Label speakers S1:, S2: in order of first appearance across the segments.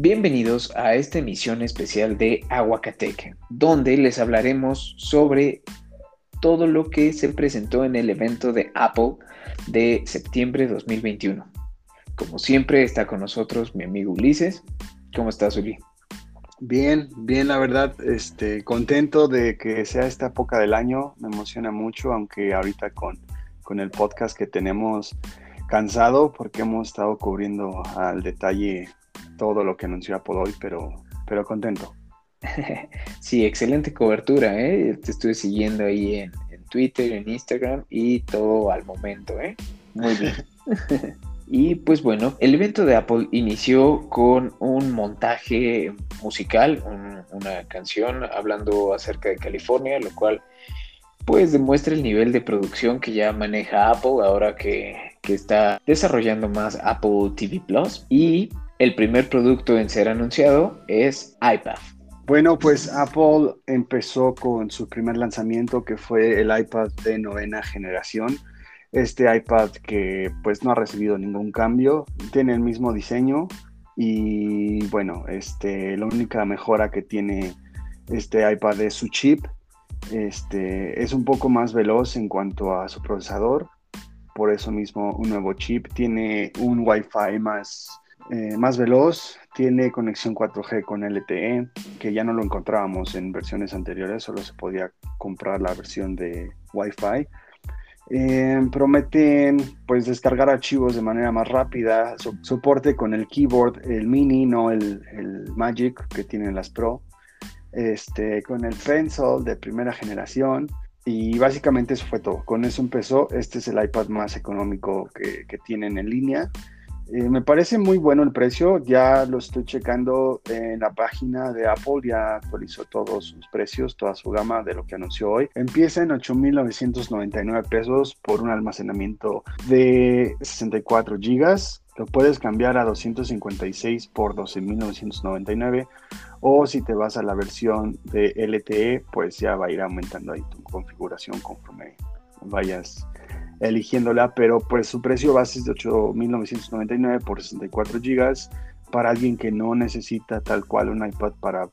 S1: Bienvenidos a esta emisión especial de Aguacatec, donde les hablaremos sobre todo lo que se presentó en el evento de Apple de septiembre de 2021. Como siempre está con nosotros mi amigo Ulises. ¿Cómo estás, Uli?
S2: Bien, bien, la verdad, este, contento de que sea esta época del año, me emociona mucho, aunque ahorita con, con el podcast que tenemos cansado porque hemos estado cubriendo al detalle todo lo que anunció Apple hoy, pero, pero contento.
S1: Sí, excelente cobertura, ¿eh? Te estuve siguiendo ahí en, Twitter, en Instagram y todo al momento, ¿eh? Muy bien. y pues bueno, el evento de Apple inició con un montaje musical, una canción hablando acerca de California, lo cual pues demuestra el nivel de producción que ya maneja Apple ahora que, que está desarrollando más Apple TV Plus y el primer producto en ser anunciado es iPad.
S2: Bueno, pues Apple empezó con su primer lanzamiento que fue el iPad de novena generación. Este iPad que pues no ha recibido ningún cambio, tiene el mismo diseño y bueno, este, la única mejora que tiene este iPad es su chip. Este, es un poco más veloz en cuanto a su procesador, por eso mismo un nuevo chip. Tiene un Wi-Fi más, eh, más veloz, tiene conexión 4G con LTE, que ya no lo encontrábamos en versiones anteriores, solo se podía comprar la versión de Wi-Fi. Eh, prometen pues descargar archivos de manera más rápida, soporte con el keyboard, el mini, no el, el, Magic que tienen las Pro, este, con el Pencil de primera generación y básicamente eso fue todo. Con eso empezó, este es el iPad más económico que, que tienen en línea eh, me parece muy bueno el precio, ya lo estoy checando en la página de Apple, ya actualizó todos sus precios, toda su gama de lo que anunció hoy. Empieza en 8.999 pesos por un almacenamiento de 64 gigas. Lo puedes cambiar a 256 por 12.999 o si te vas a la versión de LTE, pues ya va a ir aumentando ahí tu configuración conforme vayas eligiéndola, pero pues su precio base es de 8.999 por 64 GB para alguien que no necesita tal cual un iPad para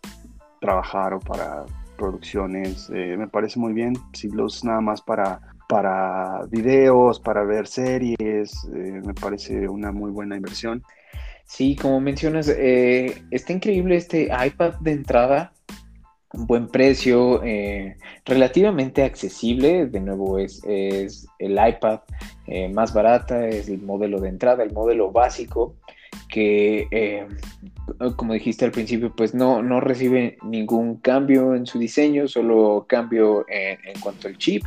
S2: trabajar o para producciones. Eh, me parece muy bien. Si los nada más para, para videos, para ver series, eh, me parece una muy buena inversión.
S1: Sí, como mencionas, eh, está increíble este iPad de entrada buen precio, eh, relativamente accesible. De nuevo, es, el iPad eh, más barata, es el modelo de entrada, el modelo básico, que, eh, como dijiste al principio, pues no, no recibe ningún cambio en su diseño, solo cambio en, en cuanto al chip.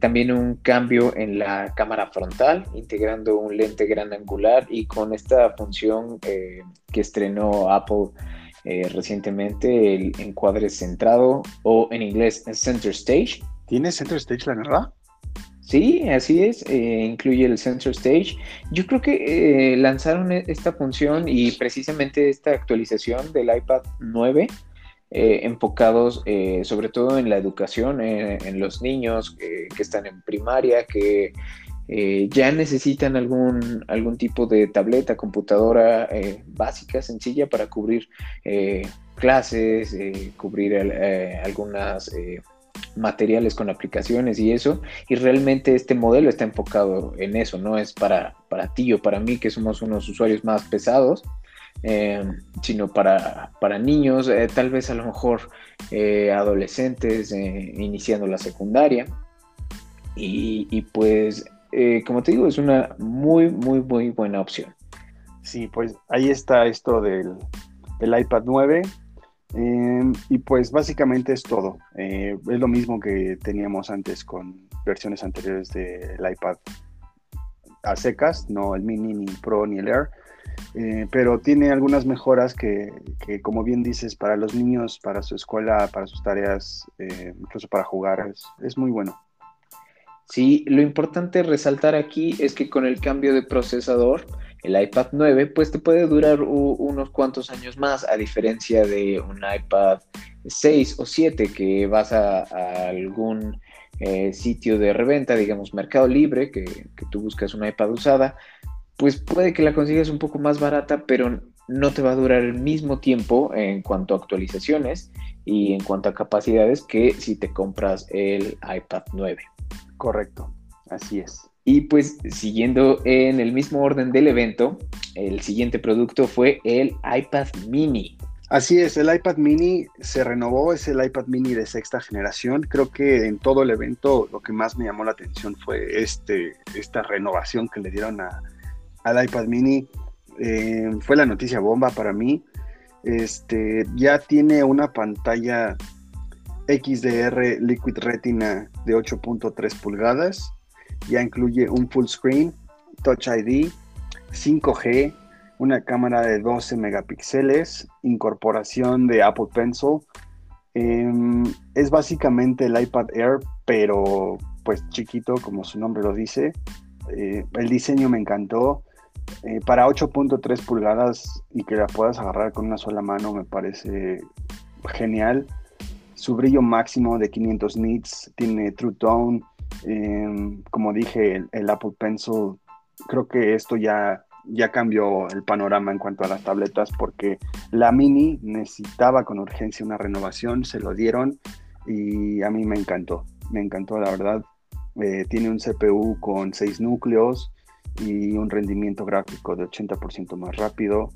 S1: también un cambio en la cámara frontal, integrando un lente gran angular y con esta función que estrenó Apple eh, recientemente, el encuadre centrado o en inglés Center Stage.
S2: ¿Tiene Center Stage la verdad?
S1: Sí, así es, eh, incluye el Center Stage. Yo creo que eh, lanzaron e-, esta función y precisamente esta actualización del iPad 9 enfocados sobre todo en la educación, en los niños que están en primaria, que eh, ya necesitan algún, algún tipo de tableta, computadora eh, básica, sencilla para cubrir eh, clases, cubrir algunas materiales con aplicaciones y eso. Y realmente este modelo está enfocado en eso, no es para, para ti o para mí que somos unos usuarios más pesados. sino para, para niños, tal vez a lo mejor adolescentes iniciando la secundaria. Y, y, pues eh, como te digo, es una muy, muy, muy buena opción.
S2: Sí, pues ahí está esto del, iPad 9. Em, y pues básicamente es todo. Eh, es lo mismo que teníamos antes con versiones anteriores del iPad a secas, no el mini, ni el Pro, ni el Air. Eh, pero tiene algunas mejoras que, como bien dices, para los niños, para su escuela, para sus tareas, incluso para jugar, es muy bueno.
S1: Sí, lo importante resaltar aquí es que con el cambio de procesador, el iPad 9, pues te puede durar unos cuantos años más, a diferencia de un iPad 6 o 7 que vas a, algún eh, sitio de reventa, digamos Mercado Libre, que, que, tú buscas una iPad usada, pues puede que la consigas un poco más barata, pero no te va a durar el mismo tiempo en cuanto a actualizaciones y en cuanto a capacidades que si te compras el iPad 9.
S2: Correcto, así es.
S1: Y pues siguiendo en el mismo orden del evento, el siguiente producto fue el iPad mini.
S2: Así es, el iPad mini se renovó, es el iPad mini de sexta generación. Creo que en todo el evento lo que más me llamó la atención fue este, esta renovación que le dieron a, al iPad mini. Eh, fue la noticia bomba para mí. Este, ya tiene una pantalla XDR Liquid Retina de 8.3 pulgadas. Ya incluye un full screen, Touch ID, 5G, una cámara de 12 megapíxeles, incorporación de Apple Pencil. Em, es básicamente el iPad Air, pero pues chiquito, como su nombre lo dice. Eh, el diseño me encantó. Eh, para 8.3 pulgadas y que la puedas agarrar con una sola mano me parece genial. Su brillo máximo de 500 nits tiene True Tone. Em, como dije, el, Apple Pencil, creo que esto ya ya cambió el panorama en cuanto a las tabletas porque la mini necesitaba con urgencia una renovación, se lo dieron y a mí me encantó, me encantó la verdad. Eh, tiene un CPU con 6 núcleos y un rendimiento gráfico de 80% más rápido.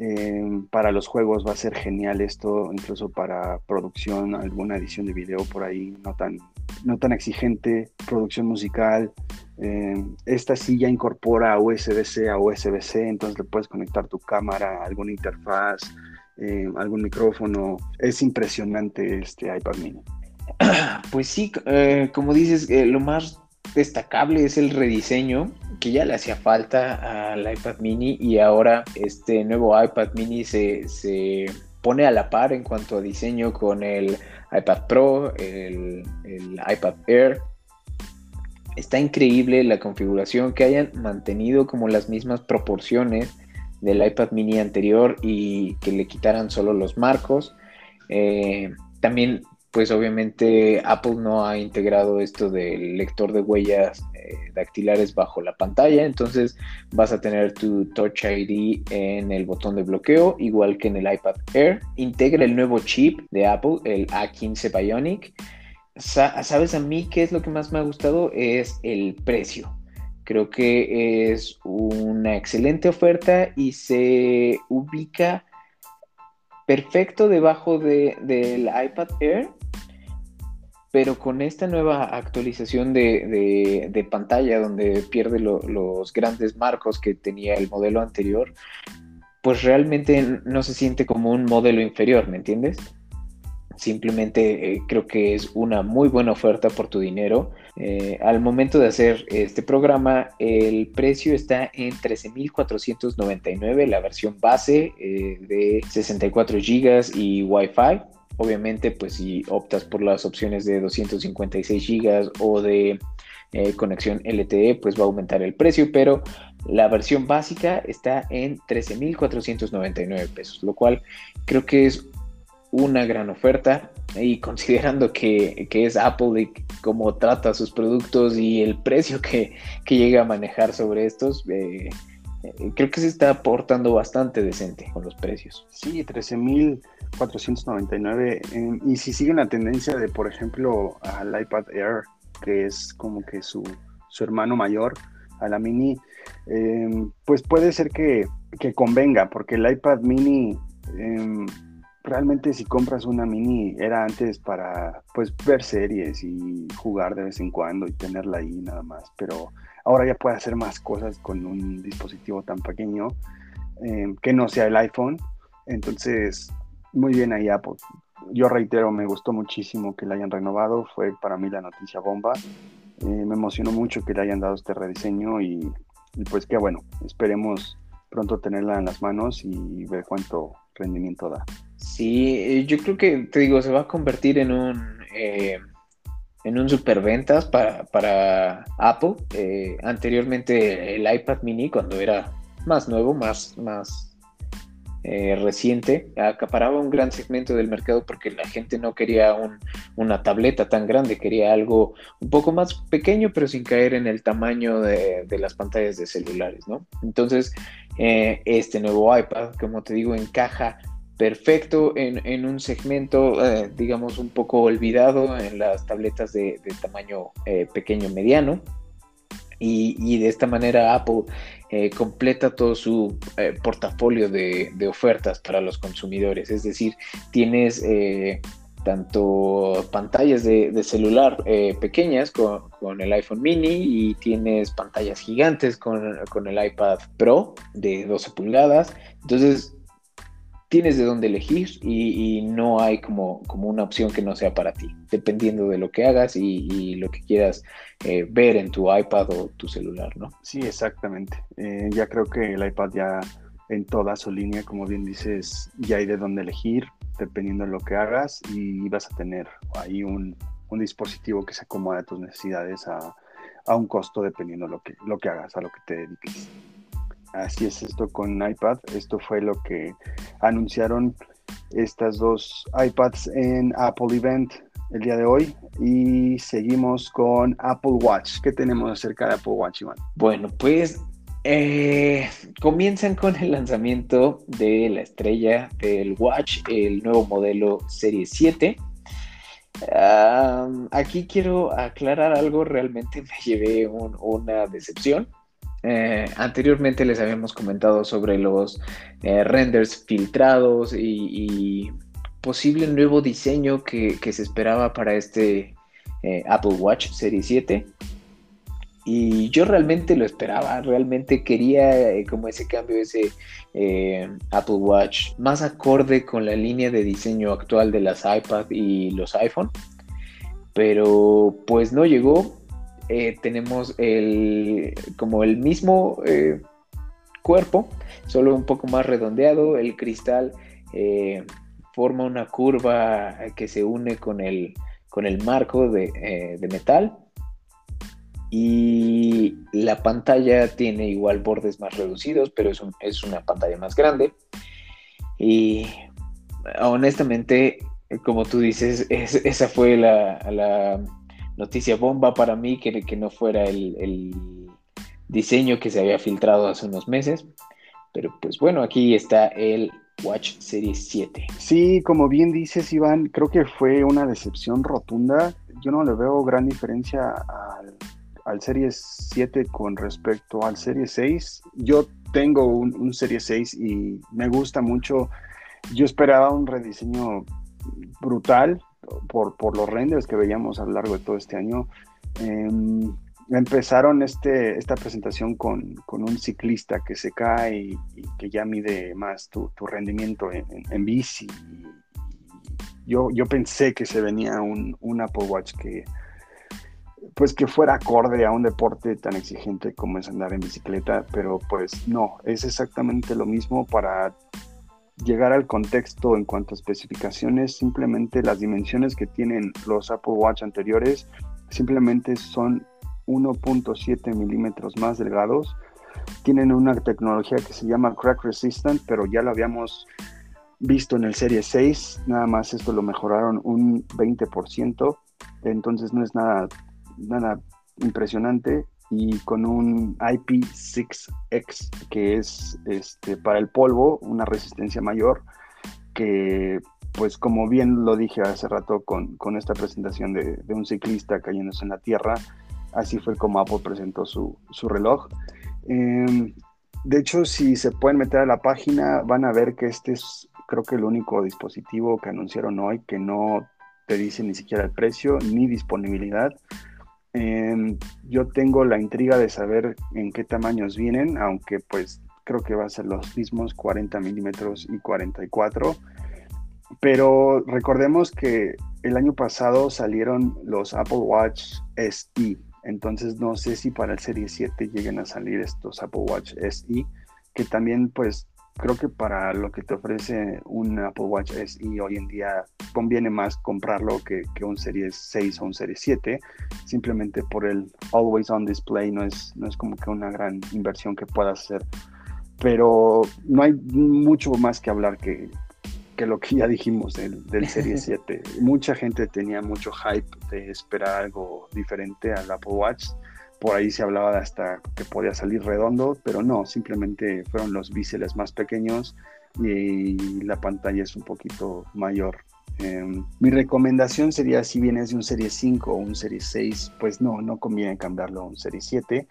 S2: Eh, para los juegos va a ser genial esto, incluso para producción, alguna edición de video por ahí no tan, no tan exigente, producción musical, eh, esta silla incorpora USB-C a USB-C, entonces le puedes conectar tu cámara, alguna interfaz, eh, algún micrófono. Es impresionante este iPad mini.
S1: Pues sí, eh, como dices, lo más destacable es el rediseño que ya le hacía falta al iPad mini y ahora este nuevo iPad mini se, se pone a la par en cuanto a diseño con el iPad Pro, el, el iPad Air está increíble la configuración, que hayan mantenido como las mismas proporciones del iPad mini anterior y que le quitaran solo los marcos. Eh, también, pues obviamente Apple no ha integrado esto del lector de huellas eh, dactilares bajo la pantalla, entonces vas a tener tu Touch ID en el botón de bloqueo, igual que en el iPad Air. Integra el nuevo chip de Apple, el A15 Bionic ¿Sabes a mí qué es lo que más me ha gustado? Es el precio. Creo que es una excelente oferta y se ubica perfecto debajo del iPad Air, pero con esta nueva actualización de, pantalla donde pierde los grandes marcos que tenía el modelo anterior, pues realmente no se siente como un modelo inferior, ¿me entiendes? Simplemente eh, creo que es una muy buena oferta por tu dinero. Eh, al momento de hacer este programa, el precio está en 13.499, la versión base eh, de 64 GB y Wi-Fi. Obviamente, pues si optas por las opciones de 256 GB o de conexión LTE, pues va a aumentar el precio, pero la versión básica está en 13.499 pesos, lo cual creo que es una gran oferta. Y considerando que, es Apple y cómo trata sus productos y el precio que, llega a manejar sobre estos, eh, eh, creo que se está aportando bastante decente con los precios.
S2: Sí, 13.499. Eh, y si sigue la tendencia de, por ejemplo, al iPad Air, que es como que su, hermano mayor, a la mini, pues puede ser que, que, convenga, porque el iPad mini realmente si compras una mini era antes para pues ver series y jugar de vez en cuando y tenerla ahí nada más, pero ahora ya puede hacer más cosas con un dispositivo tan pequeño eh, que no sea el iPhone, entonces muy bien ahí Apple. Yo reitero, me gustó muchísimo que la hayan renovado, fue para mí la noticia bomba, eh, me emocionó mucho que le hayan dado este rediseño y, pues qué bueno, esperemos pronto tenerla en las manos y ver cuánto rendimiento da.
S1: Sí, eh, yo creo que, te digo, se va a convertir en un, eh, en un superventas para, para Apple. Eh, anteriormente el iPad mini, cuando era más nuevo, más, más reciente, acaparaba un gran segmento del mercado porque la gente no quería una tableta tan grande, quería algo un poco más pequeño, pero sin caer en el tamaño de, de las pantallas de celulares, ¿no? Entonces, Eh, este nuevo iPad, como te digo, encaja perfecto en, un segmento, eh, digamos, un poco olvidado en las tabletas de, tamaño eh, pequeño mediano. Y, de esta manera Apple completa todo su portafolio de, de, ofertas para los consumidores. Es decir, tienes tanto pantallas de, celular eh, pequeñas con, el iPhone mini y tienes pantallas gigantes con, el iPad Pro de 12 pulgadas. Entonces, tienes de dónde elegir y, no hay como, como, una opción que no sea para ti, dependiendo de lo que hagas y, lo que quieras eh, ver en tu iPad o tu celular, ¿no?
S2: Sí, exactamente. Eh, ya creo que el iPad ya en toda su línea, como bien dices, ya hay de dónde elegir dependiendo de lo que hagas y vas a tener ahí un, dispositivo que se acomoda a tus necesidades a, un costo dependiendo de lo que, lo que hagas, a lo que te dediques. Así es esto con iPad. Esto fue lo que anunciaron estas dos iPads en Apple Event el día de hoy. Y seguimos con Apple Watch. ¿Qué tenemos acerca de Apple Watch, Iván?
S1: Bueno, pues eh, comienzan con el lanzamiento de la estrella del Watch, el nuevo modelo Serie 7. aquí quiero aclarar algo, realmente me llevé una decepción. Eh, anteriormente les habíamos comentado sobre los eh, renders filtrados y, posible nuevo diseño que, se esperaba para este Apple Watch Serie 7. Y yo realmente lo esperaba, realmente quería eh, como ese cambio, ese eh, Apple Watch más acorde con la línea de diseño actual de las iPad y los iPhone. Pero pues no llegó. Eh, tenemos el, como el mismo cuerpo, solo un poco más redondeado. El cristal forma una curva que se une con el, con el marco de, de metal y la pantalla tiene igual bordes más reducidos, pero es, una pantalla más grande. Y honestamente, como tú dices, esa fue la, noticia bomba para mí, que, que no fuera el, diseño que se había filtrado hace unos meses. Pero pues bueno, aquí está el Watch Series 7.
S2: Sí, como bien dices, Iván, creo que fue una decepción rotunda. Yo no le veo gran diferencia al al Series 7 con respecto al Series 6. Yo tengo un, un Series 6 y me gusta mucho. Yo esperaba un rediseño brutal por, los renders que veíamos a lo largo de todo este año. Em, empezaron este, esta presentación con, con, un ciclista que se cae y, que ya mide más tu, tu rendimiento en, en, bici. Yo, yo pensé que se venía un, un Apple Watch que, pues que fuera acorde a un deporte tan exigente como es andar en bicicleta, pero pues no, es exactamente lo mismo para llegar al contexto en cuanto a especificaciones, simplemente las dimensiones que tienen los Apple Watch anteriores simplemente son 1.7 milímetros más delgados, tienen una tecnología que se llama crack resistant, pero ya lo habíamos visto en el Serie 6, nada más esto lo mejoraron un 20%, entonces no es nada nada impresionante y con un IP6X que es este, para el polvo una resistencia mayor que pues como bien lo dije hace rato con, esta presentación de, un ciclista cayéndose en la tierra, así fue como Apple presentó su, reloj. Em, de hecho, si se pueden meter a la página, van a ver que este es creo que el único dispositivo que anunciaron hoy que no te dice ni siquiera el precio ni disponibilidad. Em, yo tengo la intriga de saber en qué tamaños vienen, aunque pues creo que va a ser los mismos 40 milímetros y 44. Pero recordemos que el año pasado salieron los Apple Watch SE, entonces no sé si para el Serie 7 lleguen a salir estos Apple Watch SE, que también pues creo que para lo que te ofrece un Apple Watch SE hoy en día conviene más comprarlo que, un Series 6 o un Series 7, simplemente por el always on display no es, no es como que una gran inversión que puedas hacer. Pero no hay mucho más que hablar que, lo que ya dijimos del, del Series 7. Mucha gente tenía mucho hype de esperar algo diferente al Apple Watch por ahí se hablaba de hasta que podía salir redondo, pero no, simplemente fueron los biseles más pequeños y la pantalla es un poquito mayor. Em, mi recomendación sería si vienes de un Serie 5 o un Serie 6, pues no, no conviene cambiarlo a un Serie 7.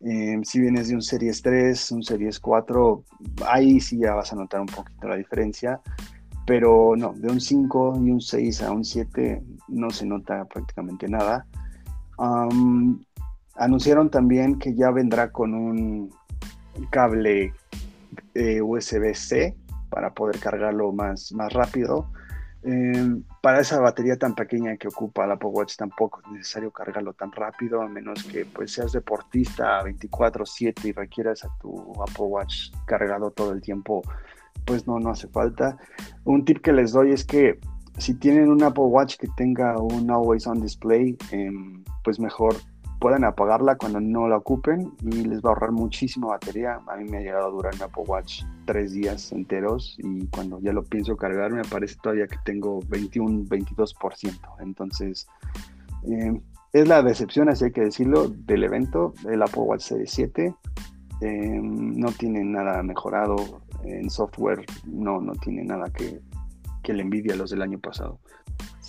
S2: Em, si vienes de un Series 3, un Series 4, ahí sí ya vas a notar un poquito la diferencia. Pero no, de un 5 y un 6 a un 7 no se nota prácticamente nada. Anunciaron también que ya vendrá con un cable eh, USB-C para poder cargarlo más, más rápido. Em, para esa batería tan pequeña que ocupa el Apple Watch tampoco es necesario cargarlo tan rápido, a menos que pues, seas deportista 24/7 y requieras a tu Apple Watch cargado todo el tiempo, pues no, no hace falta. Un tip que les doy es que si tienen un Apple Watch que tenga un Always On Display, em, pues mejor puedan apagarla cuando no la ocupen y les va a ahorrar muchísima batería. A mí me ha llegado a durar mi Apple Watch tres días enteros y cuando ya lo pienso cargar me parece todavía que tengo 21, 22%. Entonces, eh, es la decepción, así hay que decirlo, del evento, el Apple Watch Series 7. Eh, no tiene nada mejorado en software, no, no tiene nada que, que le envidia a los del año pasado.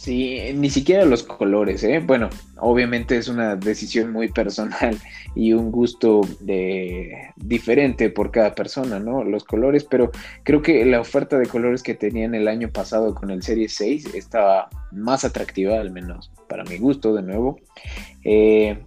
S1: Sí, ni siquiera los colores, ¿eh? Bueno, obviamente es una decisión muy personal y un gusto de, diferente por cada persona, ¿no? Los colores, pero creo que la oferta de colores que tenían el año pasado con el Series 6 estaba más atractiva, al menos para mi gusto, de nuevo. Eh,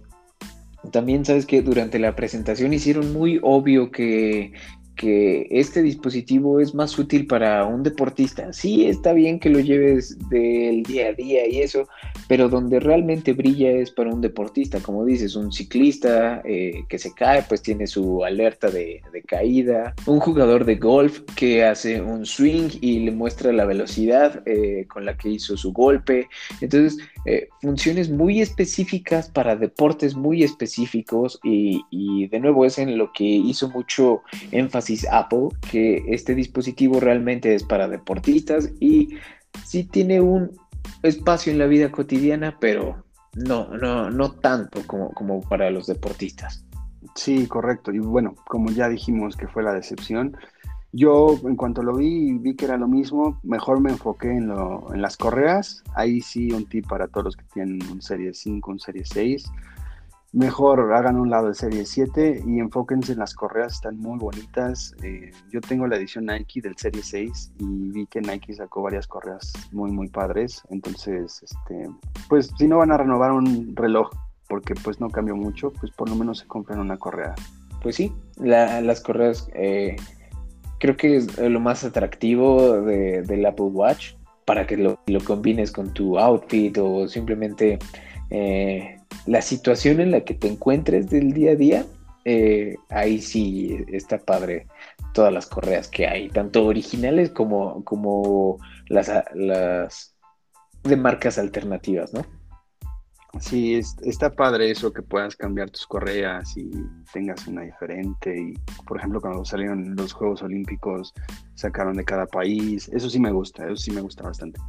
S1: también sabes que durante la presentación hicieron muy obvio que que este dispositivo es más útil para un deportista. Sí, está bien que lo lleves del día a día y eso, pero donde realmente brilla es para un deportista, como dices, un ciclista eh, que se cae, pues tiene su alerta de, caída, un jugador de golf que hace un swing y le muestra la velocidad eh, con la que hizo su golpe. Entonces, eh, funciones muy específicas para deportes muy específicos y, y de nuevo es en lo que hizo mucho énfasis Apple que este dispositivo realmente es para deportistas y sí tiene un espacio en la vida cotidiana, pero no, no, no tanto como, como para los deportistas.
S2: Sí, correcto. Y bueno, como ya dijimos que fue la decepción, yo en cuanto lo vi vi que era lo mismo, mejor me enfoqué en, lo, en las correas. Ahí sí un tip para todos los que tienen un Serie 5, un Serie 6 mejor hagan un lado de serie 7 y enfóquense en las correas, están muy bonitas. Eh, yo tengo la edición Nike del serie 6 y vi que Nike sacó varias correas muy, muy padres. Entonces, este, pues si no van a renovar un reloj porque pues no cambió mucho, pues por lo menos se compran una correa.
S1: Pues sí, las correas eh, creo que es lo más atractivo de, del Apple Watch para que lo, lo combines con tu outfit o simplemente... Eh, la situación en la que te encuentres del día a día, eh, ahí sí está padre todas las correas que hay, tanto originales como, como las, las de marcas alternativas, ¿no?
S2: Sí, está padre eso que puedas cambiar tus correas y tengas una diferente. Y, por ejemplo, cuando salieron los Juegos Olímpicos, sacaron de cada país. Eso sí me gusta, eso sí me gusta bastante.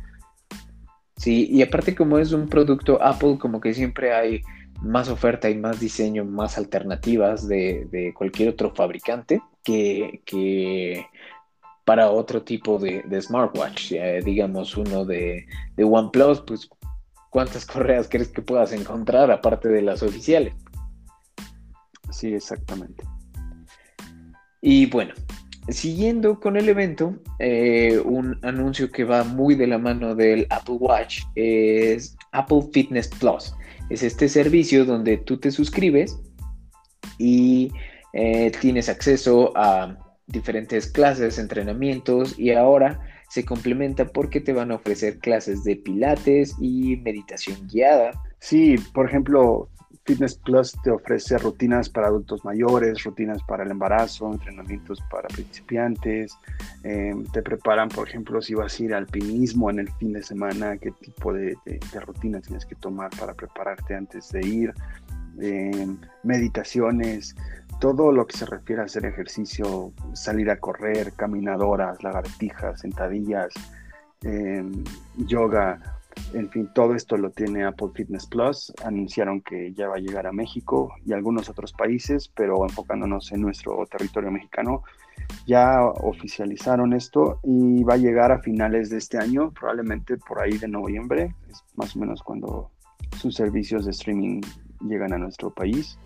S1: Sí, y aparte como es un producto Apple, como que siempre hay más oferta y más diseño, más alternativas de, cualquier otro fabricante que, para otro tipo de, smartwatch. digamos uno de OnePlus, pues ¿cuántas correas crees que puedas encontrar aparte de las oficiales?
S2: Sí, exactamente.
S1: Y bueno, siguiendo con el evento, eh, un anuncio que va muy de la mano del Apple Watch es Apple Fitness Plus. Es este servicio donde tú te suscribes y eh, tienes acceso a diferentes clases, entrenamientos y ahora se complementa porque te van a ofrecer clases de pilates y meditación guiada.
S2: Sí, por ejemplo, Fitness Plus te ofrece rutinas para adultos mayores, rutinas para el embarazo, entrenamientos para principiantes. Eh, te preparan, por ejemplo, si vas a ir al alpinismo en el fin de semana, qué tipo de, rutinas tienes que tomar para prepararte antes de ir. Eh, meditaciones, todo lo que se refiere a hacer ejercicio, salir a correr, caminadoras, lagartijas, sentadillas, eh, yoga En fin, todo esto lo tiene Apple Fitness Plus. Anunciaron que ya va a llegar a México y algunos otros países, pero enfocándonos en nuestro territorio mexicano, ya oficializaron esto y va a llegar a finales de este año, probablemente por ahí de noviembre, es más o menos cuando sus servicios de streaming llegan a nuestro país.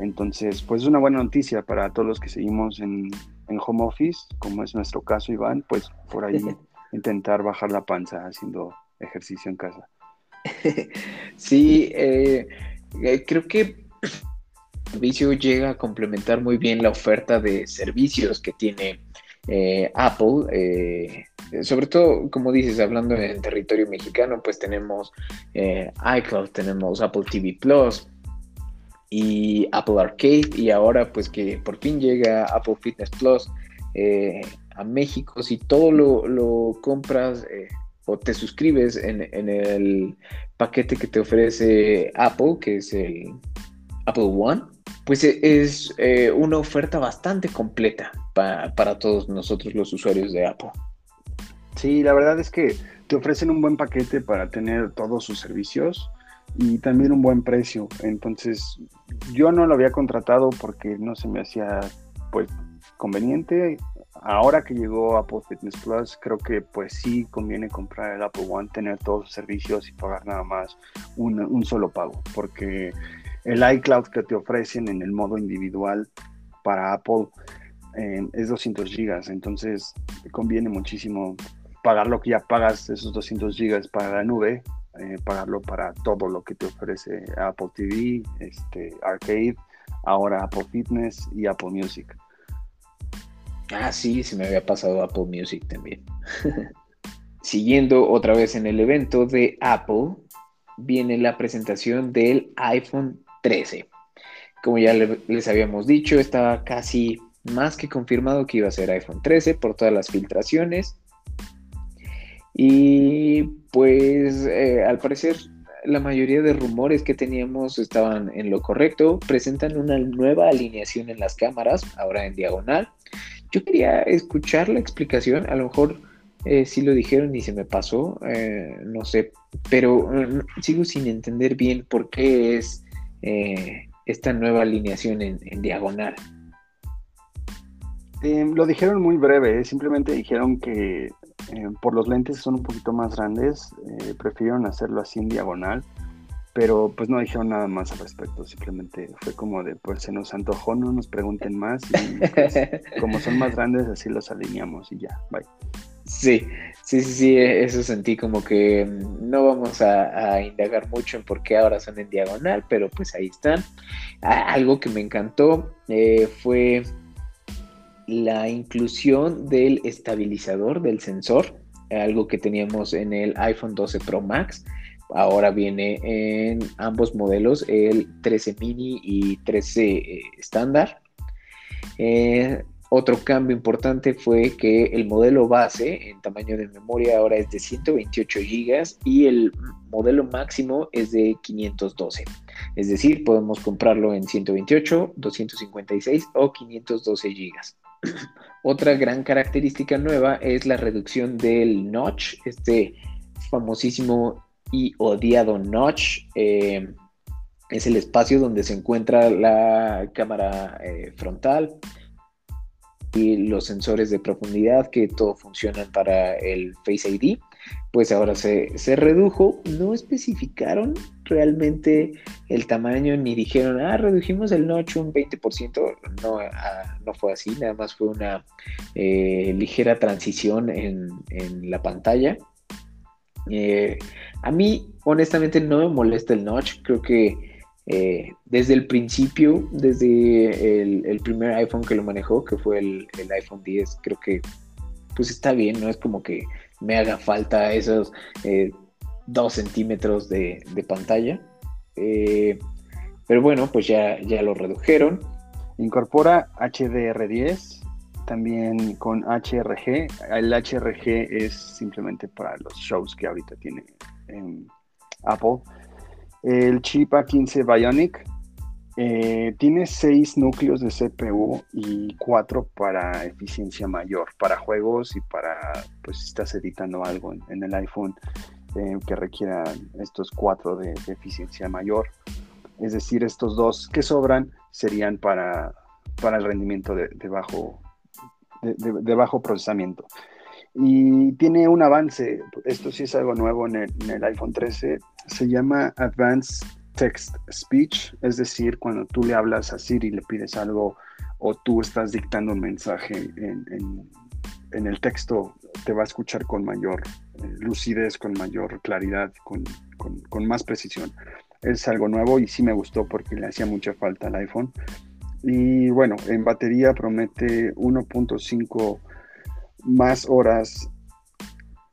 S2: Entonces, pues es una buena noticia para todos los que seguimos en, en home office, como es nuestro caso, Iván, pues por ahí intentar bajar la panza haciendo ejercicio en casa.
S1: Sí, eh, eh, creo que servicio llega a complementar muy bien la oferta de servicios que tiene eh, Apple. sobre todo, como dices, hablando en territorio mexicano, pues tenemos iCloud, tenemos Apple TV Plus y Apple Arcade y ahora pues que por fin llega Apple Fitness Plus a México, si todo lo, compras o te suscribes en, el paquete que te ofrece Apple, que es el Apple One, pues e, es eh, una oferta bastante completa para todos nosotros los usuarios de Apple.
S2: Sí, la verdad es que te ofrecen un buen paquete para tener todos sus servicios y también un buen precio. Entonces, yo no lo había contratado porque no se me hacía pues conveniente ahora que llegó Apple Fitness Plus, creo que pues sí conviene comprar el Apple One, tener todos los servicios y pagar nada más un, solo pago, porque el iCloud que te ofrecen en el modo individual para Apple eh, es 200 gigas, entonces conviene muchísimo pagar lo que ya pagas, esos 200 gigas para la nube, eh, pagarlo para todo lo que te ofrece Apple TV, este, Arcade, ahora Apple Fitness y Apple Music.
S1: Ah, sí, se me había pasado Apple Music también. Siguiendo otra vez en el evento de Apple, viene la presentación del iPhone 13. Como ya les habíamos dicho, estaba casi más que confirmado que iba a ser iPhone 13 por todas las filtraciones. Y pues eh, al parecer la mayoría de rumores que teníamos estaban en lo correcto. Presentan una nueva alineación en las cámaras, ahora en diagonal. Yo quería escuchar la explicación, a lo mejor eh, sí lo dijeron y se me pasó, eh, no sé, pero mm, sigo sin entender bien por qué es eh, esta nueva alineación en, diagonal.
S2: lo dijeron muy breve, simplemente dijeron que por los lentes son un poquito más grandes, prefirieron hacerlo así en diagonal pero pues no dijeron nada más al respecto, simplemente fue como de, pues se nos antojó, no nos pregunten más, y pues, como son más grandes, así los alineamos y ya, bye.
S1: Sí, sí, sí, sí, eso sentí como que mm, no vamos a, indagar mucho en por qué ahora son en diagonal, pero pues ahí están. algo que me encantó eh, fue la inclusión del estabilizador del sensor, algo que teníamos en el iPhone 12 Pro Max Ahora viene en ambos modelos, el 13 mini y 13 eh, estándar. Eh, otro cambio importante fue que el modelo base en tamaño de memoria ahora es de 128 GB y el modelo máximo es de 512. Es decir, podemos comprarlo en 128, 256 o 512 GB. Otra gran característica nueva es la reducción del notch, este famosísimo y odiado notch. Eh, es el espacio donde se encuentra la cámara eh, frontal los sensores de profundidad que todo funcionan para el Face ID. Pues ahora se, redujo, no especificaron realmente el tamaño ni dijeron, ah, redujimos el notch un 20%. No, ah, no fue así, nada más fue una eh, ligera transición en, en la pantalla. Eh, a mí, honestamente, no me molesta el notch. Creo que eh, desde el principio, desde el, primer iPhone que lo manejó, que fue el, iPhone 10, creo que pues está bien, no es como que me haga falta esos eh, dos centímetros de, pantalla. pero bueno, pues ya, ya lo redujeron.
S2: Incorpora HDR10 también con HRG. El HRG es simplemente para los shows que ahorita tiene Apple. El chip A15 Bionic eh, tiene 6 núcleos de CPU y 4 para eficiencia mayor, para juegos y para, pues, si estás editando algo en, el iPhone. eh, que requieran estos cuatro de, eficiencia mayor. Es decir, estos dos que sobran serían para, para el rendimiento de, bajo, de, bajo procesamiento. Y tiene un avance, esto sí es algo nuevo en el iPhone 13, se llama Advanced Text Speech, es decir, cuando tú le hablas a Siri y le pides algo o tú estás dictando un mensaje en, el texto, te va a escuchar con mayor eh, lucidez, con mayor claridad, con, con, más precisión. Es algo nuevo y sí me gustó porque le hacía mucha falta al iPhone. Y bueno, en batería promete 1.5 más horas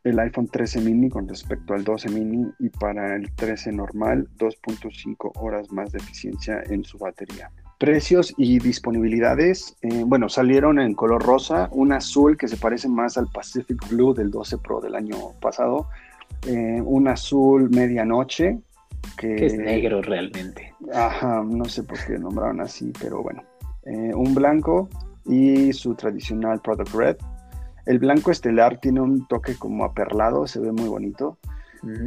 S2: el iPhone 13 mini con respecto al 12 mini y para el 13 normal 2.5 horas más de eficiencia en su batería. Precios y disponibilidades, eh, bueno, salieron en color rosa, un azul que se parece más al Pacific Blue del 12 Pro del año pasado, eh, un azul medianoche.
S1: Que, es negro realmente.
S2: Ajá, no sé por qué nombraron así, pero bueno. Eh, un blanco y su tradicional Product Red. El blanco estelar tiene un toque como aperlado, se ve muy bonito.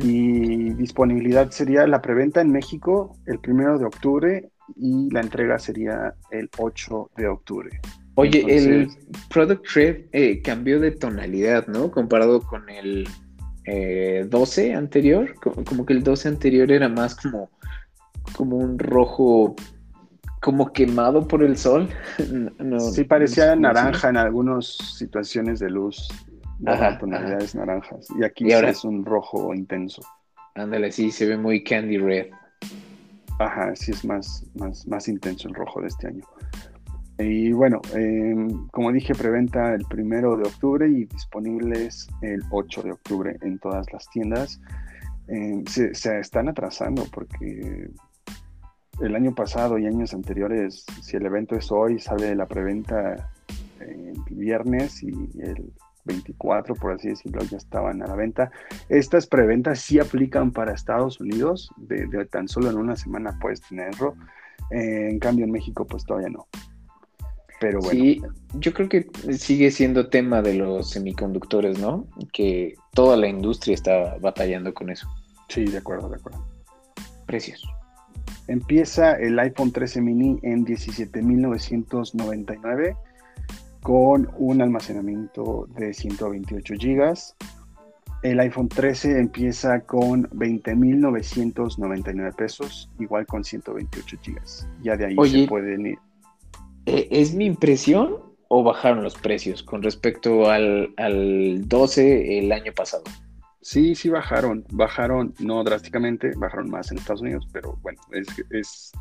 S2: Y disponibilidad sería la preventa en México el primero de octubre y la entrega sería el 8 de octubre.
S1: Oye, el Product Red eh, cambió de tonalidad, ¿no? Comparado con el 12 eh, anterior, como, que el 12 anterior era más como, como un rojo, como quemado por el sol.
S2: sí, parecía naranja en algunas situaciones de luz, ajá, tonalidades naranjas. Y aquí ahora, es un rojo intenso.
S1: Ándale, sí, se ve muy candy red.
S2: Ajá, sí es más, más, más intenso el rojo de este año. Y bueno, em, como dije, preventa el primero de octubre y disponibles el 8 de octubre en todas las tiendas. Em, se, están atrasando porque el año pasado y años anteriores, si el evento es hoy, sale la preventa el viernes y el 24, por así decirlo, ya estaban a la venta. Estas preventas sí aplican para Estados Unidos, de, tan solo en una semana puedes tenerlo. Eh, en cambio, en México, pues todavía no.
S1: Pero bueno. Sí, yo creo que sigue siendo tema de los semiconductores, ¿no? Que toda la industria está batallando con eso.
S2: Sí, de acuerdo, de acuerdo.
S1: Precios.
S2: Empieza el iPhone 13 mini en 17.999 con un almacenamiento de 128 GB. El iPhone 13 empieza con 20.999 pesos, igual con 128 GB. Ya de ahí se pueden ir.
S1: ¿e-, ¿Es mi impresión o bajaron los precios con respecto al, 12 el año pasado?
S2: Sí, sí bajaron. Bajaron, no drásticamente, bajaron más en Estados Unidos, pero bueno, es, es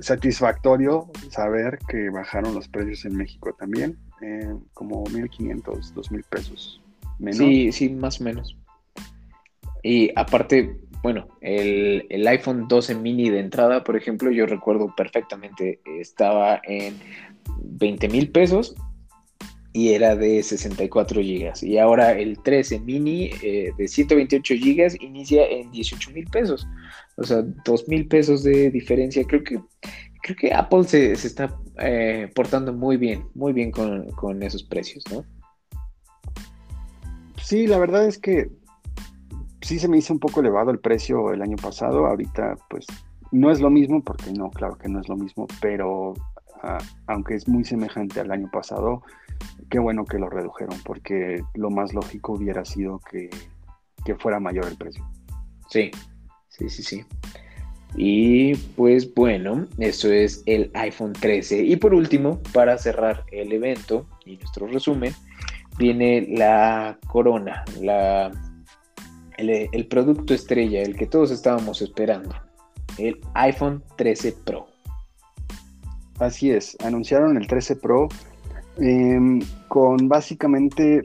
S2: satisfactorio saber que bajaron los precios en México también, eh, como 1.500, 2.000 pesos.
S1: Menos. Sí, sí, más o menos. Y aparte, bueno, el, el, iPhone 12 mini de entrada, por ejemplo, yo recuerdo perfectamente, estaba en 20 mil pesos y era de 64 gigas. Y ahora el 13 mini eh, de 128 gigas inicia en 18 mil pesos. O sea, 2 mil pesos de diferencia. Creo que, creo que Apple se, está eh, portando muy bien, muy bien con, con, esos precios, ¿no?
S2: Sí, la verdad es que sí se me hizo un poco elevado el precio el año pasado. Ahorita, pues, no es lo mismo, porque no, claro que no es lo mismo, pero aunque es muy semejante al año pasado, qué bueno que lo redujeron, porque lo más lógico hubiera sido que, fuera mayor el precio.
S1: Sí, sí, sí, sí. Y pues bueno, eso es el iPhone 13. Y por último, para cerrar el evento y nuestro resumen, viene la corona, la, el, el, producto estrella, el que todos estábamos esperando, el iPhone 13 Pro.
S2: Así es, anunciaron el 13 Pro em, con básicamente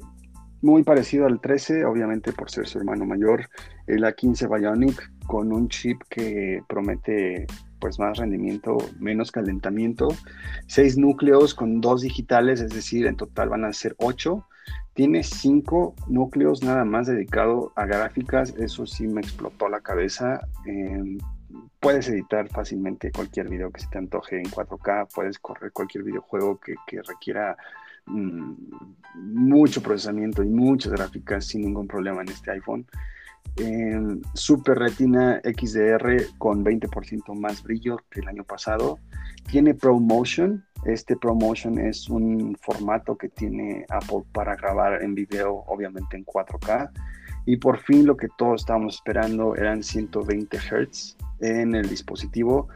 S2: muy parecido al 13, obviamente por ser su hermano mayor, el A15 Bionic con un chip que promete pues más rendimiento, menos calentamiento, seis núcleos con dos digitales, es decir, en total van a ser ocho. Tiene cinco núcleos nada más dedicado a gráficas, eso sí me explotó la cabeza. Em, puedes editar fácilmente cualquier video que se te antoje en 4K, puedes correr cualquier videojuego que, requiera mm, mucho procesamiento y muchas gráficas sin ningún problema en este iPhone. Super Retina XDR con 20% más brillo que el año pasado. Tiene ProMotion. Este ProMotion es un formato que tiene Apple para grabar en video, obviamente en 4K. Y por fin lo que todos estábamos esperando eran 120 Hz en el dispositivo.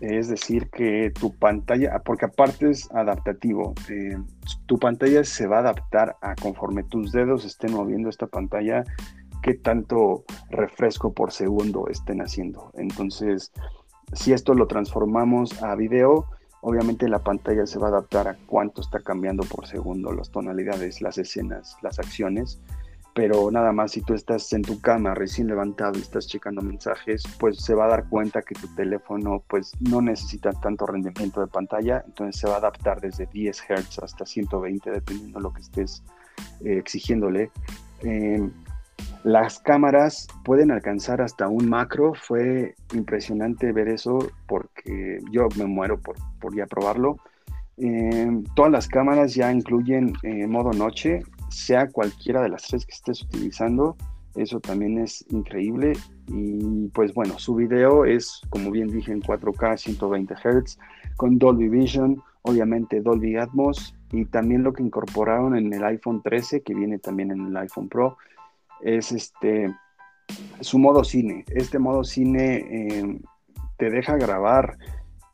S2: Es decir, que tu pantalla, porque aparte es adaptativo, eh, tu pantalla se va a adaptar a conforme tus dedos estén moviendo esta pantalla, qué tanto refresco por segundo estén haciendo. Entonces, si esto lo transformamos a video, obviamente la pantalla se va a adaptar a cuánto está cambiando por segundo, las tonalidades, las escenas, las acciones. Pero nada más si tú estás en tu cama recién levantado y estás checando mensajes, pues se va a dar cuenta que tu teléfono pues no necesita tanto rendimiento de pantalla, entonces se va a adaptar desde 10 Hz hasta 120 dependiendo de lo que estés eh, exigiéndole. Em, las cámaras pueden alcanzar hasta un macro. Fue impresionante ver eso porque yo me muero por, por ya probarlo. Eh, todas las cámaras ya incluyen eh, modo noche, sea cualquiera de las tres que estés utilizando. Eso también es increíble. Y pues bueno, su video es, como bien dije, en 4K, 120 Hz, con Dolby Vision, obviamente Dolby Atmos. Y también lo que incorporaron en el iPhone 13, que viene también en el iPhone Pro, es este su modo cine. Este modo cine eh, te deja grabar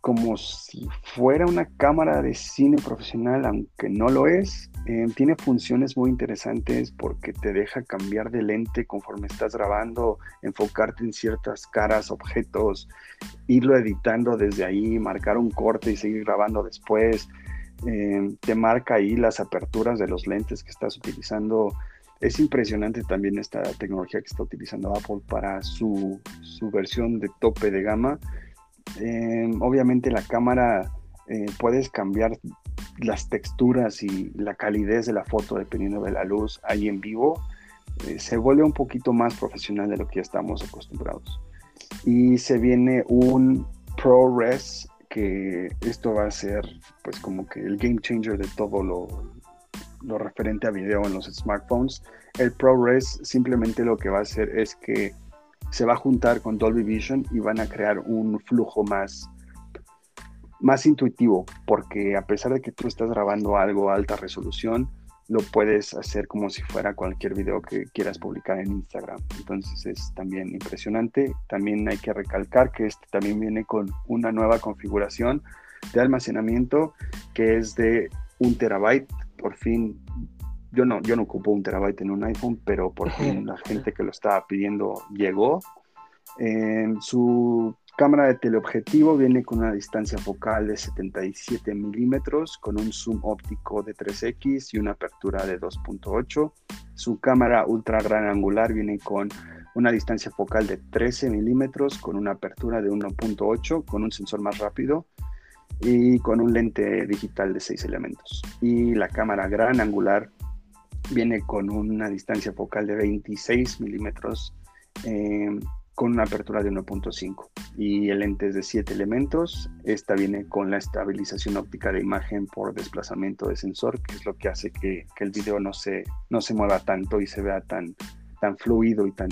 S2: como si fuera una cámara de cine profesional, aunque no lo es. Eh, tiene funciones muy interesantes porque te deja cambiar de lente conforme estás grabando, enfocarte en ciertas caras, objetos, irlo editando desde ahí, marcar un corte y seguir grabando después. Eh, te marca ahí las aperturas de los lentes que estás utilizando es impresionante también esta tecnología que está utilizando Apple para su, versión de tope de gama. Em, obviamente la cámara eh, puedes cambiar las texturas y la calidez de la foto dependiendo de la luz ahí en vivo. Eh, se vuelve un poquito más profesional de lo que ya estamos acostumbrados. Y se viene un ProRes que esto va a ser pues como que el game changer de todo lo, lo referente a video en los smartphones. El ProRes simplemente lo que va a hacer es que se va a juntar con Dolby Vision y van a crear un flujo más, más intuitivo, porque a pesar de que tú estás grabando algo a alta resolución, lo puedes hacer como si fuera cualquier video que quieras publicar en Instagram. Entonces es también impresionante. También hay que recalcar que este también viene con una nueva configuración de almacenamiento que es de un terabyte por fin, yo no, yo no ocupo un terabyte en un iPhone, pero por fin la gente que lo estaba pidiendo llegó. su cámara de teleobjetivo viene con una distancia focal de 77 milímetros, con un zoom óptico de 3x y una apertura de 2.8. Su cámara ultra gran angular viene con una distancia focal de 13 milímetros, con una apertura de 1.8, con un sensor más rápido y con un lente digital de 6 elementos. Y la cámara gran angular viene con una distancia focal de 26 milímetros eh, con una apertura de 1.5 y el lente es de 7 elementos. Esta viene con la estabilización óptica de imagen por desplazamiento de sensor, que es lo que hace que, el video no se, no se mueva tanto y se vea tan, tan fluido y tan,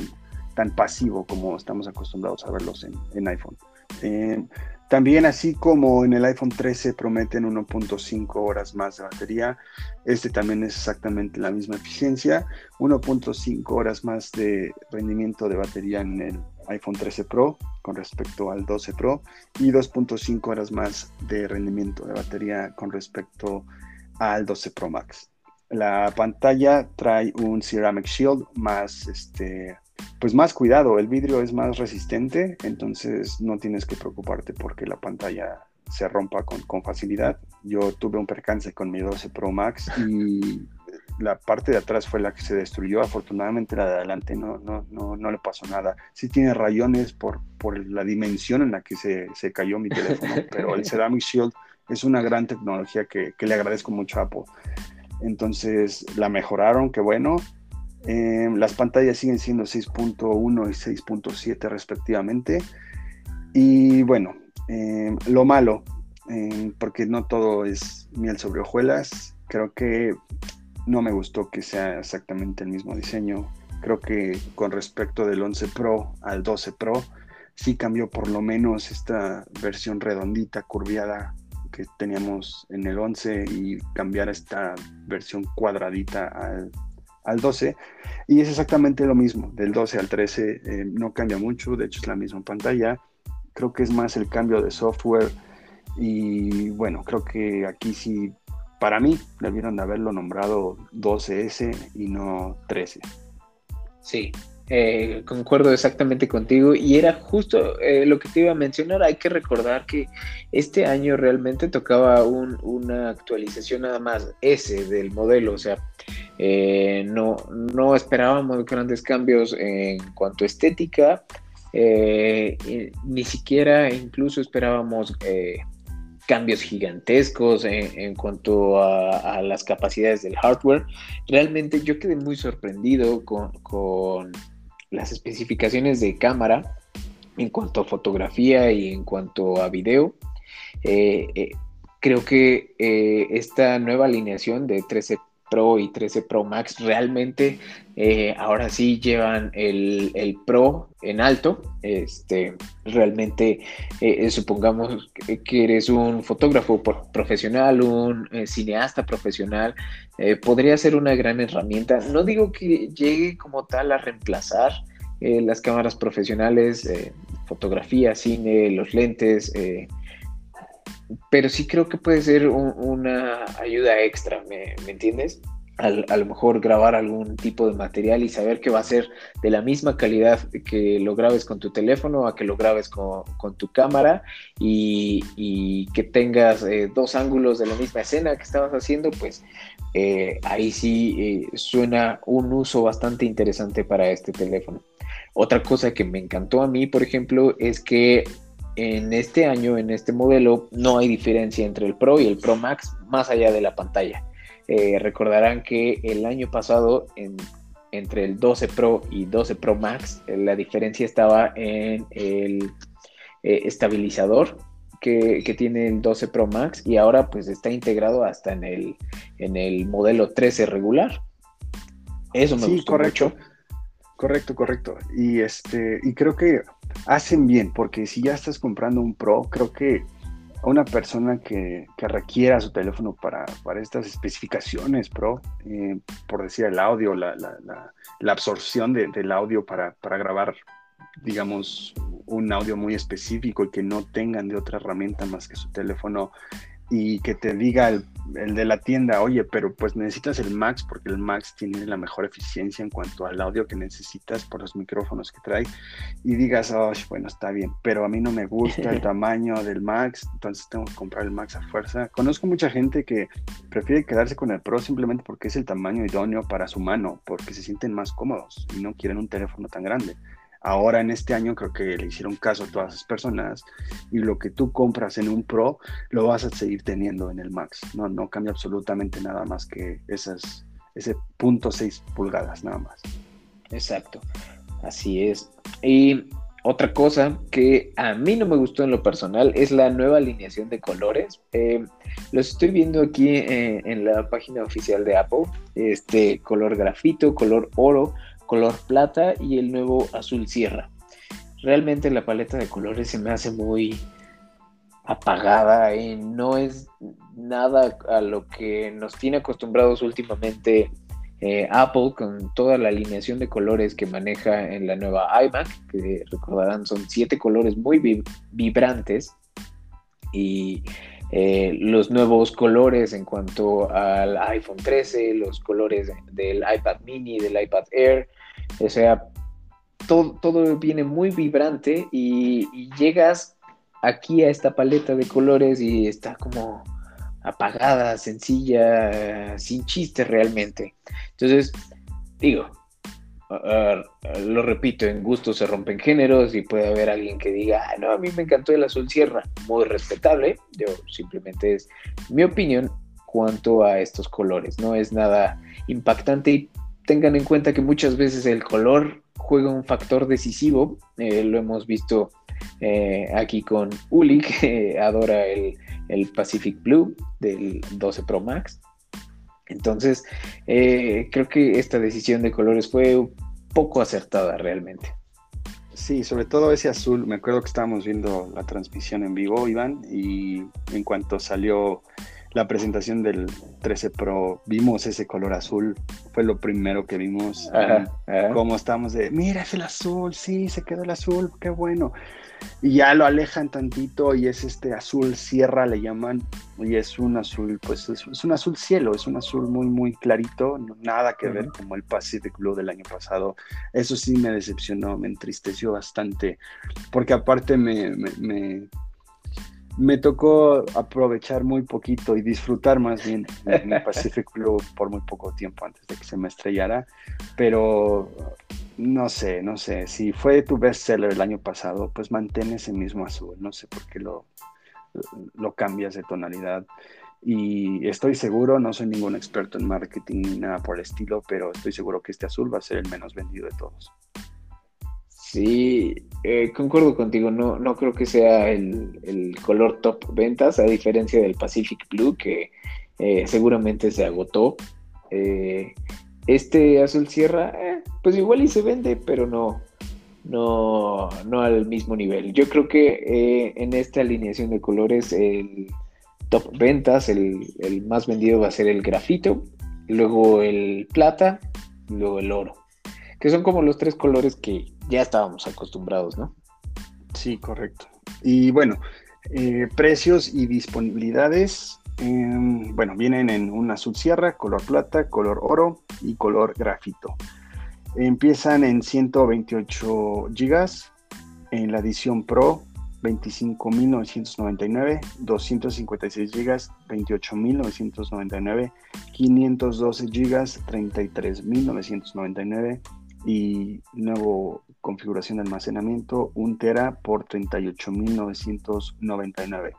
S2: tan pasivo como estamos acostumbrados a verlos en, iPhone. Eh, también así como en el iPhone 13 prometen 1.5 horas más de batería, este también es exactamente la misma eficiencia, 1.5 horas más de rendimiento de batería en el iPhone 13 Pro con respecto al 12 Pro y 2.5 horas más de rendimiento de batería con respecto al 12 Pro Max. La pantalla trae un Ceramic Shield más este, pues más cuidado, el vidrio es más resistente, entonces no tienes que preocuparte porque la pantalla se rompa con, facilidad. Yo tuve un percance con mi 12 Pro Max y la parte de atrás fue la que se destruyó. Afortunadamente la de adelante no, no, no, no le pasó nada. Sí tiene rayones por, por la dimensión en la que se, se cayó mi teléfono, pero el Ceramic Shield es una gran tecnología que, que le agradezco mucho a Apple. Entonces la mejoraron, qué bueno. Em, las pantallas siguen siendo 6.1 y 6.7 respectivamente. Y bueno, em, lo malo, em, porque no todo es miel sobre hojuelas, creo que no me gustó que sea exactamente el mismo diseño. Creo que con respecto del 11 Pro al 12 Pro, sí cambió por lo menos esta versión redondita, curviada que teníamos en el 11 y cambiar esta versión cuadradita al, al 12. Y es exactamente lo mismo, del 12 al 13 eh, no cambia mucho, de hecho es la misma pantalla. Creo que es más el cambio de software y bueno, creo que aquí sí, para mí, debieron de haberlo nombrado 12S y no 13.
S1: Sí, eh, concuerdo exactamente contigo y era justo eh, lo que te iba a mencionar. Hay que recordar que este año realmente tocaba una actualización nada más S del modelo, o sea, eh, no, no esperábamos grandes cambios en cuanto a estética, ni siquiera incluso esperábamos cambios gigantescos en, cuanto a, las capacidades del hardware. Realmente yo quedé muy sorprendido con las especificaciones de cámara en cuanto a fotografía y en cuanto a video. Eh, eh, creo que eh, esta nueva alineación de 13 Pro y 13 Pro Max realmente ahora sí llevan el, Pro en alto. Este, realmente supongamos que, eres un fotógrafo profesional, un cineasta profesional, podría ser una gran herramienta. No digo que llegue como tal a reemplazar eh, las cámaras profesionales, eh, fotografía, cine, los lentes, eh, pero sí creo que puede ser una ayuda extra, ¿me, entiendes? a lo mejor grabar algún tipo de material y saber que va a ser de la misma calidad que lo grabes con tu teléfono a que lo grabes con, tu cámara y, que tengas dos ángulos de la misma escena que estabas haciendo, pues ahí sí suena un uso bastante interesante para este teléfono. Otra cosa que me encantó a mí, por ejemplo, es que en este año, en este modelo, no hay diferencia entre el Pro y el Pro Max más allá de la pantalla. Eh, recordarán que el año pasado, entre el 12 Pro y 12 Pro Max, eh, la diferencia estaba en el eh, estabilizador que, tiene el 12 Pro Max y ahora pues está integrado hasta en el, en el modelo 13 regular. Eso me gustó mucho.
S2: Correcto, correcto. Y este, y creo que hacen bien, porque si ya estás comprando un Pro, creo que una persona que, requiera su teléfono para, estas especificaciones Pro, eh, por decir el audio, la, absorción del audio para, para grabar, digamos, un audio muy específico y que no tengan de otra herramienta más que su teléfono y que te diga el, de la tienda, oye, pero pues necesitas el Max porque el Max tiene la mejor eficiencia en cuanto al audio que necesitas por los micrófonos que trae y digas, oh, bueno, está bien, pero a mí no me gusta el tamaño del Max, entonces tengo que comprar el Max a fuerza. Conozco mucha gente que prefiere quedarse con el Pro simplemente porque es el tamaño idóneo para su mano, porque se sienten más cómodos y no quieren un teléfono tan grande. Ahora en este año creo que le hicieron caso a todas esas personas y lo que tú compras en un Pro lo vas a seguir teniendo en el Max. No, no cambia absolutamente nada más que esas, ese punto 6 pulgadas nada más.
S1: Exacto, así es. Y otra cosa que a mí no me gustó en lo personal es la nueva alineación de colores. Eh, los estoy viendo aquí eh, en la página oficial de Apple. Este color grafito, color oro, color plata y el nuevo azul sierra. Realmente la paleta de colores se me hace muy apagada y no es nada a lo que nos tiene acostumbrados últimamente eh, Apple con toda la alineación de colores que maneja en la nueva iMac, que recordarán son siete colores muy vibrantes y eh, los nuevos colores en cuanto al iPhone 13, los colores del iPad mini, del iPad Air, o sea, todo, todo viene muy vibrante y, llegas aquí a esta paleta de colores y está como apagada, sencilla, sin chiste realmente. Entonces, digo, lo repito, en gusto se rompen géneros y puede haber alguien que diga, no, a mí me encantó el azul sierra, muy respetable, yo simplemente es mi opinión cuanto a estos colores, no es nada impactante y tengan en cuenta que muchas veces el color juega un factor decisivo. Eh, lo hemos visto eh, aquí con Uli, que adora el, Pacific Blue del 12 Pro Max. Entonces, eh, creo que esta decisión de colores fue poco acertada realmente.
S2: Sí, sobre todo ese azul. Me acuerdo que estábamos viendo la transmisión en vivo, Iván, y en cuanto salió la presentación del 13 Pro, vimos ese color azul. Fue lo primero que vimos. Como estábamos de, mira, es el azul, sí, se quedó el azul, qué bueno y ya lo alejan tantito y es este azul sierra le llaman y es un azul pues es, un azul cielo es un azul muy muy clarito nada que ver como el Pacific Blue del año pasado. Eso sí me decepcionó me entristeció bastante porque aparte me, me, me, tocó aprovechar muy poquito y disfrutar más bien el Pacific Blue por muy poco tiempo antes de que se me estrellara pero no sé, no sé. Si fue tu bestseller el año pasado, pues mantén ese mismo azul. No sé por qué lo, lo cambias de tonalidad. Y estoy seguro, no soy ningún experto en marketing ni nada por el estilo, pero estoy seguro que este azul va a ser el menos vendido de todos.
S1: Sí, eh, concuerdo contigo, no, no creo que sea el, color top ventas, a diferencia del Pacific Blue, que eh, seguramente se agotó. Eh, este azul sierra, pues igual y se vende, pero no, no, no al mismo nivel. Yo creo que en esta alineación de colores el top ventas, el, más vendido va a ser el grafito, luego el plata, luego el oro, que son como los tres colores que ya estábamos acostumbrados, ¿no?
S2: Sí, correcto. Y bueno, eh, precios y disponibilidades. Em, bueno, vienen en un azul sierra, color plata, color oro y color grafito. Empiezan en 128 GB, en la edición Pro 25.999, 256 GB 28.999, 512 GB 33.999 y nuevo configuración de almacenamiento 1 tera por 38.999.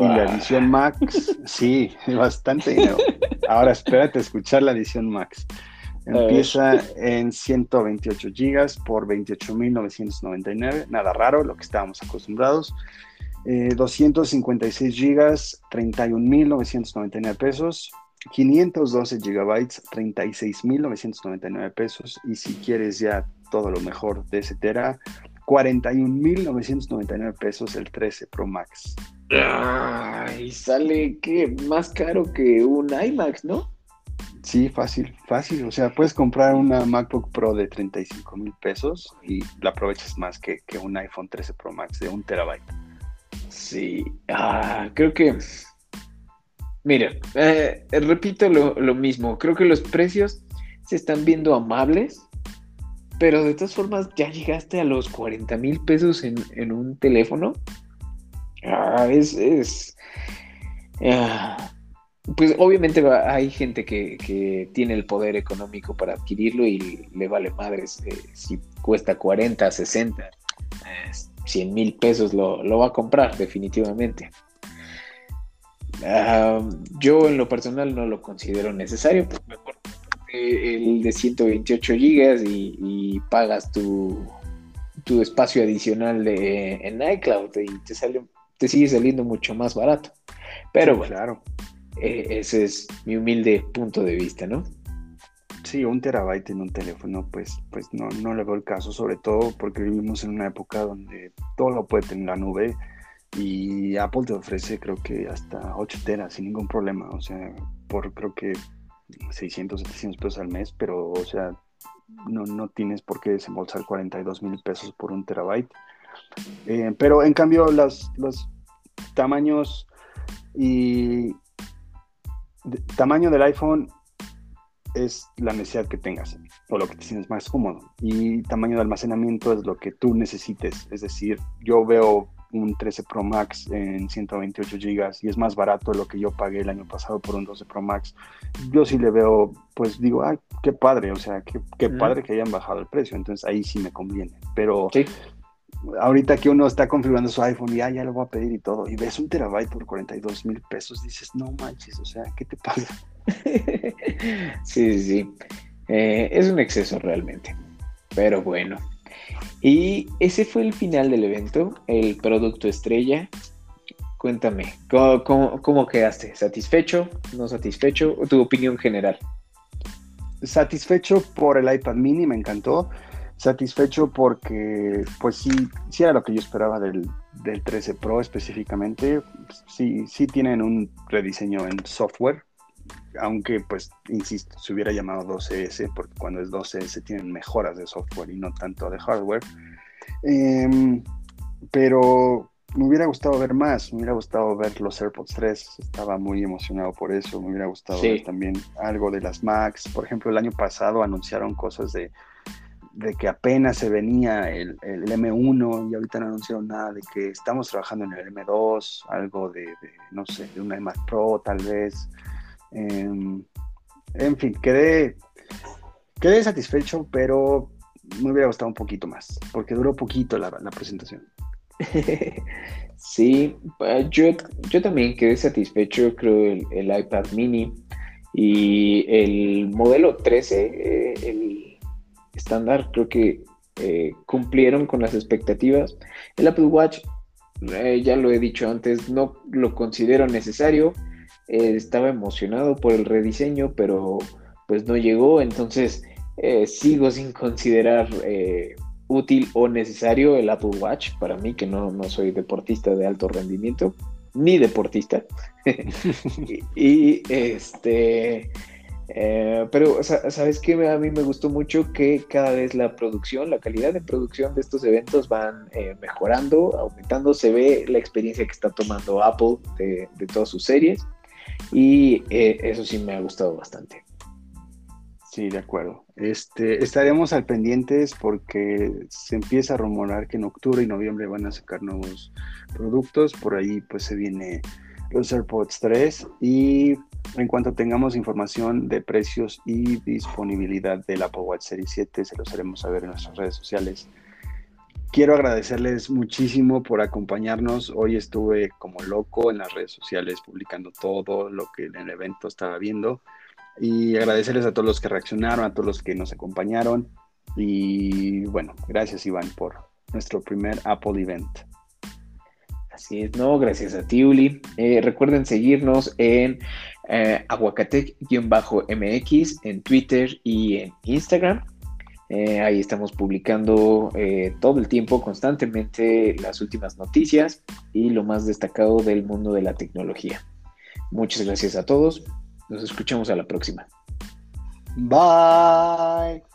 S2: Y la edición Max, sí, bastante dinero. Ahora espérate a escuchar la edición Max. Empieza en 128 gigas por 28.999, nada raro, lo que estábamos acostumbrados. 256 eh, gigas, 31.999 pesos. 512 gigabytes, 36.999 pesos. Y si quieres ya todo lo mejor de ese tera, 41.999 pesos el 13 Pro Max.
S1: Ay, sale que más caro que un iMac, ¿no?
S2: Sí, fácil, fácil. O sea, puedes comprar una MacBook Pro de 35 mil pesos y la aprovechas más que, un iPhone 13 Pro Max de un terabyte.
S1: Sí, ah, creo que. Mira, eh, repito lo, mismo. Creo que los precios se están viendo amables, pero de todas formas ya llegaste a los 40 mil pesos en, en un teléfono. Ah, es. Ah, pues obviamente hay gente que, tiene el poder económico para adquirirlo y le vale madres eh, si cuesta 40, 60, 100 mil pesos lo, va a comprar definitivamente. Ah, yo en lo personal no lo considero necesario, pues mejor el de 128 gigas y, pagas tu, tu espacio adicional de, en iCloud y te sale te sigue saliendo mucho más barato. Pero bueno, claro. Eh, ese es mi humilde punto de vista, ¿no?
S2: Sí, un terabyte en un teléfono, pues, pues no, no le veo el caso, sobre todo porque vivimos en una época donde todo lo puede tener en la nube y Apple te ofrece creo que hasta 8 teras sin ningún problema, o sea, por creo que 600, 700 pesos al mes, pero o sea, no, no tienes por qué desembolsar 42 mil pesos por un terabyte. Eh, pero en cambio, los, los tamaños y tamaño del iPhone es la necesidad que tengas o lo que te sientes más cómodo. Y tamaño de almacenamiento es lo que tú necesites. Es decir, yo veo un 13 Pro Max en 128 GB y es más barato de lo que yo pagué el año pasado por un 12 Pro Max. Yo sí le veo, pues digo, ay, qué padre, o sea, qué, padre que hayan bajado el precio. Entonces ahí sí me conviene. Pero ahorita que uno está configurando su iPhone y ah, ya lo voy a pedir y todo, y ves un terabyte por 42 mil pesos, dices, no manches, o sea, ¿qué te pasa?
S1: sí, sí, sí. Eh, es un exceso realmente. Pero bueno. Y ese fue el final del evento, el producto estrella. Cuéntame, ¿cómo, quedaste? ¿Satisfecho? ¿No satisfecho? ¿Tu opinión general?
S2: satisfecho por el iPad mini, me encantó. Satisfecho porque, pues sí, sí era lo que yo esperaba del, del 13 Pro específicamente. Sí, sí tienen un rediseño en software, aunque pues, insisto, se hubiera llamado 12S, porque cuando es 12S tienen mejoras de software y no tanto de hardware. Em, pero me hubiera gustado ver más, me hubiera gustado ver los AirPods 3, estaba muy emocionado por eso, me hubiera gustado ver también algo de las Macs, por ejemplo, el año pasado anunciaron cosas de, de que apenas se venía el, el, M1 y ahorita no anunciaron nada de que estamos trabajando en el M2, algo de, no sé, de una iMac Pro tal vez. Em, en fin, quedé, quedé satisfecho, pero me hubiera gustado un poquito más, porque duró poquito la, presentación.
S1: sí, eh, yo, yo también quedé satisfecho, creo, el, el iPad mini y el modelo 13, eh, el estándar, creo que eh, cumplieron con las expectativas. El Apple Watch, ya lo he dicho antes, no lo considero necesario. Estaba emocionado por el rediseño, pero pues no llegó, entonces sigo sin considerar útil o necesario el Apple Watch para mí, que no, soy deportista de alto rendimiento, ni deportista. y, este, eh, pero sabes que a mí me gustó mucho que cada vez la producción, la calidad de producción de estos eventos van eh, mejorando, aumentando, se ve la experiencia que está tomando Apple de, todas sus series y eh, eso sí me ha gustado bastante.
S2: Sí, de acuerdo. Este, estaremos al pendientes porque se empieza a rumorar que en octubre y noviembre van a sacar nuevos productos. Por ahí pues se viene los AirPods 3 y en cuanto tengamos información de precios y disponibilidad del Apple Watch Series 7 se los haremos saber en nuestras redes sociales. Quiero agradecerles muchísimo por acompañarnos. Hoy estuve como loco en las redes sociales publicando todo lo que en el evento estaba viendo y agradecerles a todos los que reaccionaron, a todos los que nos acompañaron. Y bueno, gracias Iván por nuestro primer Apple Event.
S1: Así es, no, gracias a ti, Uli. Eh, recuerden seguirnos en eh, aguacatec-mx en Twitter y en Instagram. Eh, ahí estamos publicando eh, todo el tiempo, constantemente, las últimas noticias y lo más destacado del mundo de la tecnología. Muchas gracias a todos. Nos escuchamos a la próxima.
S2: Bye.